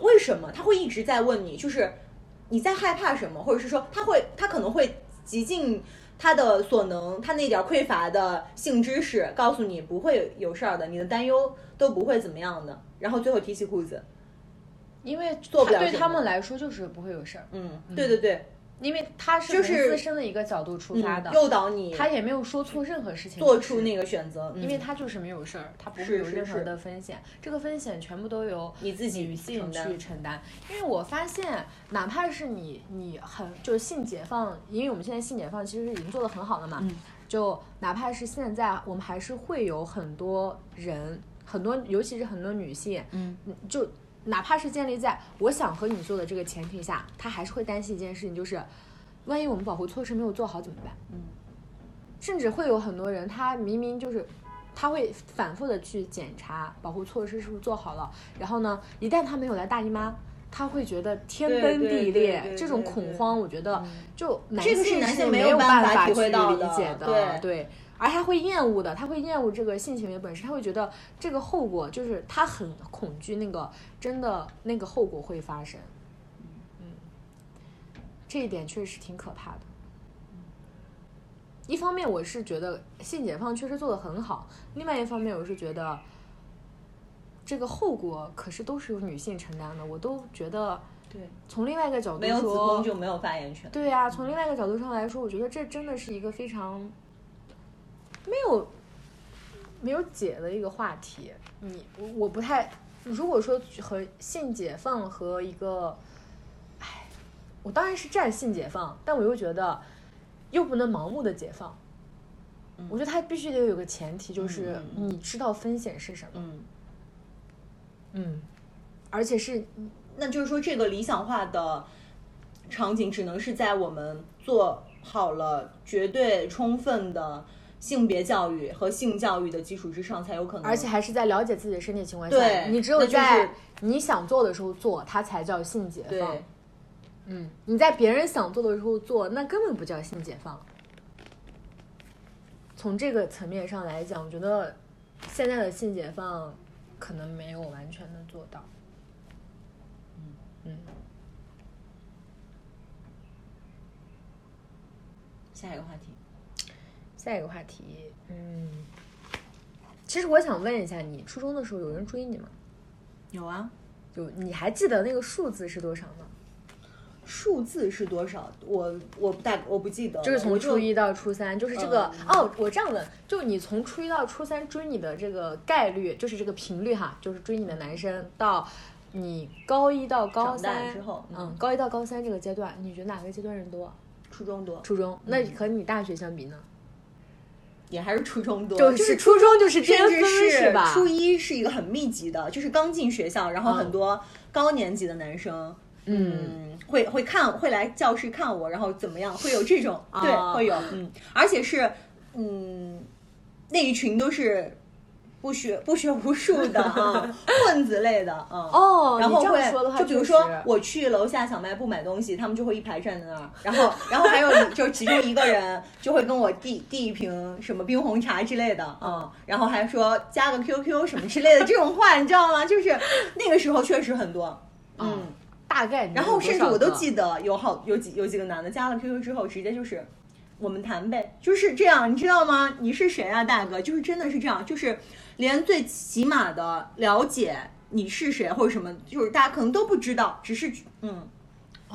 为什么他会一直在问你？就是你在害怕什么，或者是说他会他可能会极尽他的所能，他那点匮乏的性知识告诉你不会有事儿的，你的担忧都不会怎么样的，然后最后提起裤子，因为做不了对他们来说就是不会有事儿。嗯，对对对。因为他是从自身的一个角度出发的，诱导你，他也没有说错任何事情，做出那个选择，因为他就是没有事儿，他不会有任何的风险，这个风险全部都由你自己女性去承担。因为我发现，哪怕是你，你很就是性解放，因为我们现在性解放其实已经做得很好了嘛，就哪怕是现在，我们还是会有很多人，很多尤其是很多女性，嗯，就。哪怕是建立在我想和你做的这个前提下，他还是会担心一件事情，就是万一我们保护措施没有做好怎么办？嗯，甚至会有很多人，他明明就是他会反复的去检查保护措施是不是做好了，然后呢，一旦他没有来大姨妈，他会觉得天崩地裂，这种恐慌，我觉得就男性是没有办法去理解的，对。而他会厌恶的，他会厌恶这个性行为本身，他会觉得这个后果就是他很恐惧那个真的那个后果会发生。嗯，这一点确实挺可怕的。一方面我是觉得性解放确实做得很好，另外一方面我是觉得这个后果可是都是由女性承担的，我都觉得。对，从另外一个角度说，没有子宫就没有发言权。对呀，从另外一个角度上来说，我觉得这真的是一个非常。没有没有解的一个话题，你我我不太，如果说和性解放和一个，哎，我当然是站性解放，但我又觉得又不能盲目的解放，我觉得它必须得有个前提，就是你知道风险是什么，嗯。嗯，而且是，那就是说这个理想化的场景，只能是在我们做好了绝对充分的。性别教育和性教育的基础之上才有可能，而且还是在了解自己的身体情况下。对，你只有在你想做的时候做，它才叫性解放。嗯，你在别人想做的时候做，那根本不叫性解放。从这个层面上来讲，我觉得现在的性解放可能没有完全的做到。嗯嗯。下一个话题。下一个话题，嗯，其实我想问一下，你初中的时候有人追你吗？有啊，就。你还记得那个数字是多少吗？数字是多少？我我不大我不记得。就是从初一到初三，就是这个哦。我这样问，就你从初一到初三追你的这个概率，就是这个频率哈，就是追你的男生到你高一到高三之后，嗯，高一到高三这个阶段，你觉得哪个阶段人多？初中多。初中，那和你大学相比呢？也还是初中多，就是初中就是甚至是初一是一个很密集的，就是刚进学校，然后很多高年级的男生，嗯，会会看会来教室看我，然后怎么样，会有这种对，会有，嗯，而且是嗯那一群都是。不学不学无术的啊，[LAUGHS] 混子类的啊。哦，然后会就比如说我去楼下小卖部买东西，他们就会一排站在那儿。然后然后还有就是其中一个人就会跟我递递一瓶什么冰红茶之类的啊，然后还说加个 QQ 什么之类的这种话，你知道吗？就是那个时候确实很多，嗯，大概。然后甚至我都记得有好有几有几个男的加了 QQ 之后，直接就是我们谈呗，就是这样，你知道吗？你是谁啊，大哥？就是真的是这样，就是。连最起码的了解你是谁或者什么，就是大家可能都不知道，只是嗯，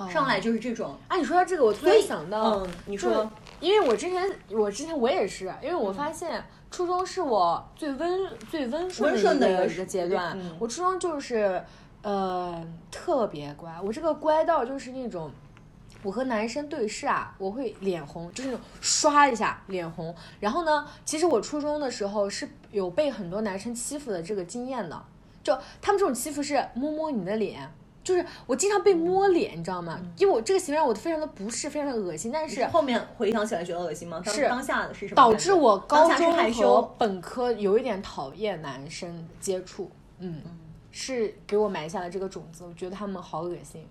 上来就是这种。哎，你说到这个，我突然想到，嗯，你说，因为我之前我之前我也是，因为我发现初中是我最温最温顺的一个阶段，我初中就是呃特别乖，我这个乖到就是那种。我和男生对视啊，我会脸红，就是那种刷一下脸红。然后呢，其实我初中的时候是有被很多男生欺负的这个经验的，就他们这种欺负是摸摸你的脸，就是我经常被摸脸，你知道吗？因为我这个行为让我非常的不适，非常的恶心。但是后面回想起来觉得恶心吗？是当下的是什么？导致我高中和本科有一点讨厌男生接触，嗯，是给我埋下了这个种子。我觉得他们好恶心。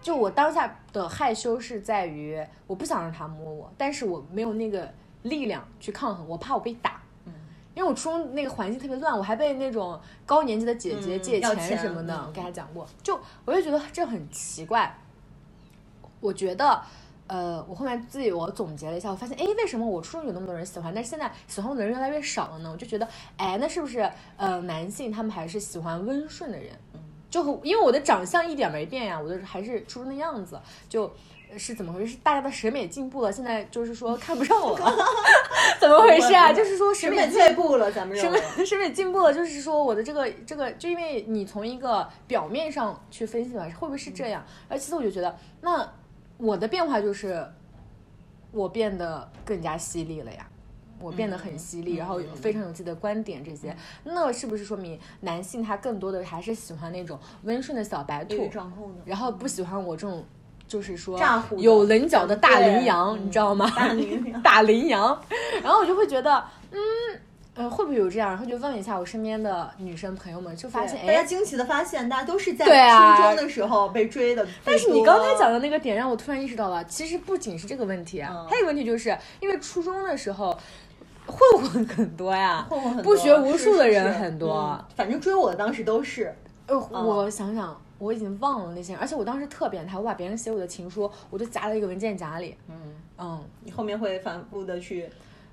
就我当下的害羞是在于，我不想让他摸我，但是我没有那个力量去抗衡，我怕我被打。嗯，因为我初中那个环境特别乱，我还被那种高年级的姐姐借钱什么的，我跟他讲过。就我就觉得这很奇怪。我觉得，呃，我后面自己我总结了一下，我发现，哎，为什么我初中有那么多人喜欢，但是现在喜欢我的人越来越少了呢？我就觉得，哎，那是不是呃，男性他们还是喜欢温顺的人？就因为我的长相一点没变呀，我的还是初中的样子，就是怎么回事？是大家的审美进步了，现在就是说看不上我了，[LAUGHS] 怎么回事啊？就是说审美进步了，咱们审美审美进步了，就是说我的这个这个，就因为你从一个表面上去分析吧，会不会是这样？而其次我就觉得，那我的变化就是我变得更加犀利了呀。我变得很犀利，然后非常有自己的观点，这些，那是不是说明男性他更多的还是喜欢那种温顺的小白兔，然后不喜欢我这种，就是说有棱角的大羚羊，你知道吗？大羚羊，[LAUGHS] 大羚羊，然后我就会觉得，嗯，呃，会不会有这样？然后就问了一下我身边的女生朋友们，就发现，大家惊奇的发现，大家都是在初中的时候被追的。但是你刚才讲的那个点让我突然意识到了，其实不仅是这个问题啊，还有个问题就是因为初中的时候。[LAUGHS] 混混很多呀，混混很多，不学无术的人很多。反正追我的当时都是，呃，我想想，我已经忘了那些人，而且我当时特变态，我把别人写我的情书，我就夹在一个文件夹里。嗯嗯，你后面会反复的去，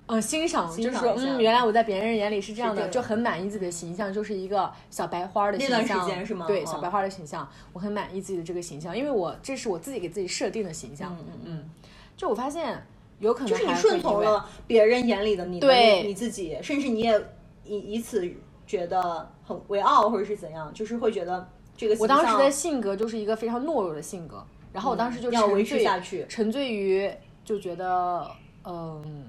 嗯，欣赏，就是说，嗯，原来我在别人眼里是这样的，就很满意自己的形象，就是一个小白花的形象。那段时间是吗？对，小白花的形象，我很满意自己的这个形象，因为我这是我自己给自己设定的形象。嗯嗯嗯，就我发现。有可能就是你顺从了别人眼里的你，对你自己，甚至你也以以此觉得很为傲，或者是怎样，就是会觉得这个。我当时的性格就是一个非常懦弱的性格，然后我当时就要维持下去，沉醉于就觉得，嗯，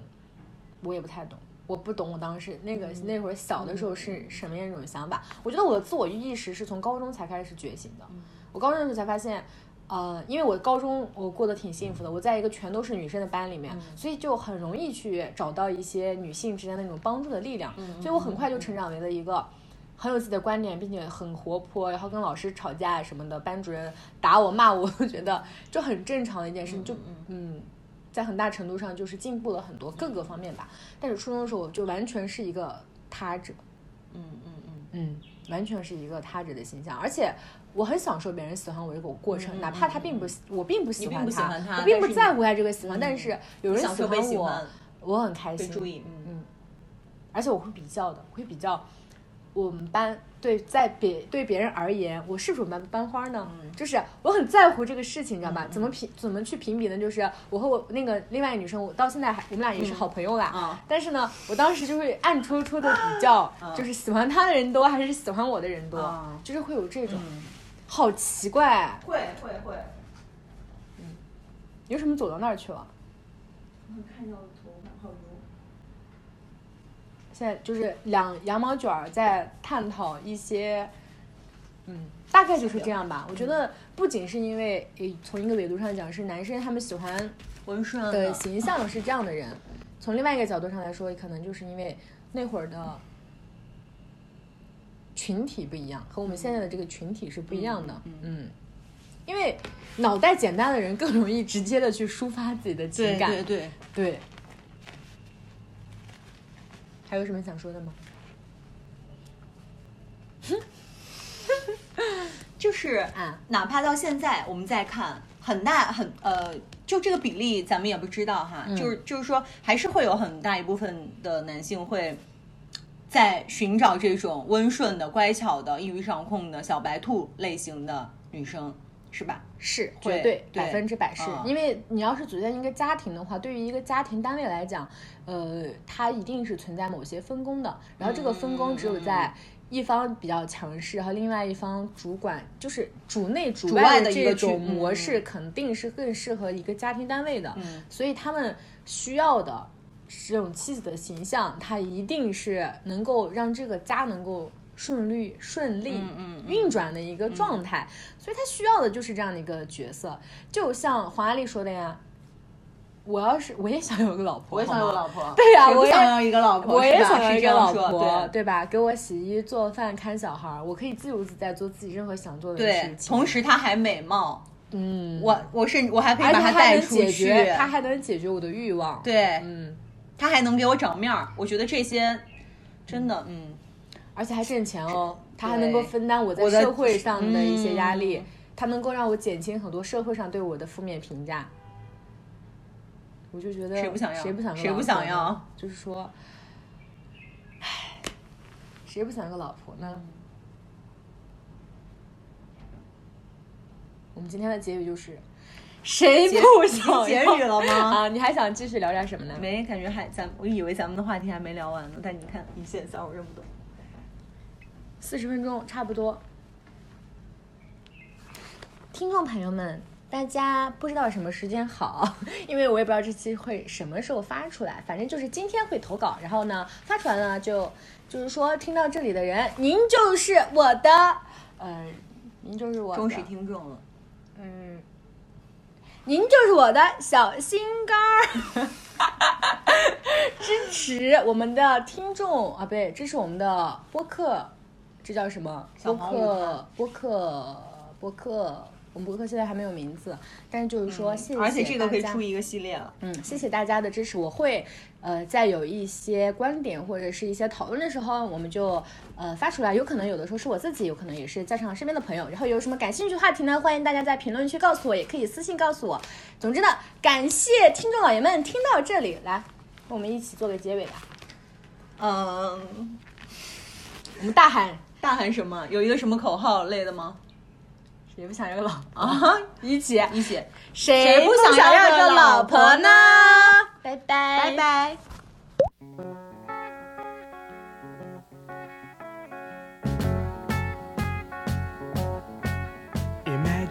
我也不太懂，我不懂我当时那个那会儿小的时候是什么样一种想法。我觉得我的自我意识是从高中才开始觉醒的，我高中的时候才发现。呃，因为我高中我过得挺幸福的，我在一个全都是女生的班里面，所以就很容易去找到一些女性之间的那种帮助的力量，所以我很快就成长为了一个很有自己的观点，并且很活泼，然后跟老师吵架什么的，班主任打我骂我，[LAUGHS] 我觉得就很正常的一件事，就嗯，在很大程度上就是进步了很多各个方面吧。但是初中的时候就完全是一个他者，嗯嗯嗯嗯，完全是一个他者的形象，而且我很享受别人喜欢我这个过程，哪怕他并不我并不喜欢他，我并不在乎他这个喜欢，但是有人喜欢我，我很开心。注意，嗯嗯，而且我会比较的，会比较。我们班对在别对别人而言，我是不是我们班班花呢？就是我很在乎这个事情，你知道吧？怎么评怎么去评比呢？就是我和我那个另外一个女生，我到现在还我们俩也是好朋友啦。但是呢，我当时就会暗戳戳的比较，就是喜欢他的人多还是喜欢我的人多，就是会有这种，好奇怪。会会会。嗯，你为什么走到那儿去了？我看到头发好油。现在就是两羊毛卷儿在探讨一些，嗯，大概就是这样吧。我觉得不仅是因为从一个维度上讲是男生他们喜欢温顺的形象是这样的人，从另外一个角度上来说，可能就是因为那会儿的群体不一样，和我们现在的这个群体是不一样的。嗯，因为脑袋简单的人更容易直接的去抒发自己的情感。对对对。还有什么想说的吗？[LAUGHS] 就是 [LAUGHS] 啊，哪怕到现在，我们再看，很大很呃，就这个比例，咱们也不知道哈。就是就是说，还是会有很大一部分的男性会在寻找这种温顺的、乖巧的、易于掌控的小白兔类型的女生。是吧？是绝对百分之百是，因为你要是组建一个家庭的话，对于一个家庭单位来讲，呃，它一定是存在某些分工的。然后这个分工只有在一方比较强势，和另外一方主管就是主内主外的这种模式，肯定是更适合一个家庭单位的。所以他们需要的这种妻子的形象，她一定是能够让这个家能够。顺利顺利运转的一个状态，所以她需要的就是这样的一个角色。就像黄阿丽说的呀，我要是我也想有个老婆，我也想有个老婆，对呀，我也想要一个老婆，我也想要一个老婆，对吧？给我洗衣做饭看小孩，我可以自由自在做自己任何想做的事情。同时，她还美貌，嗯，我我是我还可以把她带出去，她还能解决我的欲望，对，嗯，她还能给我长面儿。我觉得这些真的，嗯。而且还挣钱哦，他还能够分担我在社会上的一些压力，他能够让我减轻很多社会上对我的负面评价。我就觉得谁不想要？谁不想？谁不想要？就是说，唉，谁不想要个老婆呢？我们今天的结语就是，谁不想？结语了吗？啊，你还想继续聊点什么呢？没，感觉还咱，我以为咱们的话题还没聊完呢，但你看，你现在我认不懂。四十分钟差不多，听众朋友们，大家不知道什么时间好，[LAUGHS] 因为我也不知道这期会什么时候发出来，反正就是今天会投稿，然后呢发出来呢就就是说听到这里的人，您就是我的，呃，您就是我忠实听众了，嗯，您就是我的小心肝儿，[LAUGHS] 支持我们的听众啊，不对，支持我们的播客。这叫什么？播客，播客，播客。我们播客现在还没有名字，但是就是说，谢谢而且这个可以出一个系列了。嗯，谢谢大家的支持。我会呃，在有一些观点或者是一些讨论的时候，我们就呃发出来。有可能有的时候是我自己，有可能也是加上身边的朋友。然后有什么感兴趣的话题呢？欢迎大家在评论区告诉我，也可以私信告诉我。总之呢，感谢听众老爷们听到这里来，我们一起做个结尾吧。嗯，我们大喊。大喊什么？有一个什么口号类的吗？谁不想要个老婆啊？一起一起，谁不想要个老婆呢？拜拜拜拜。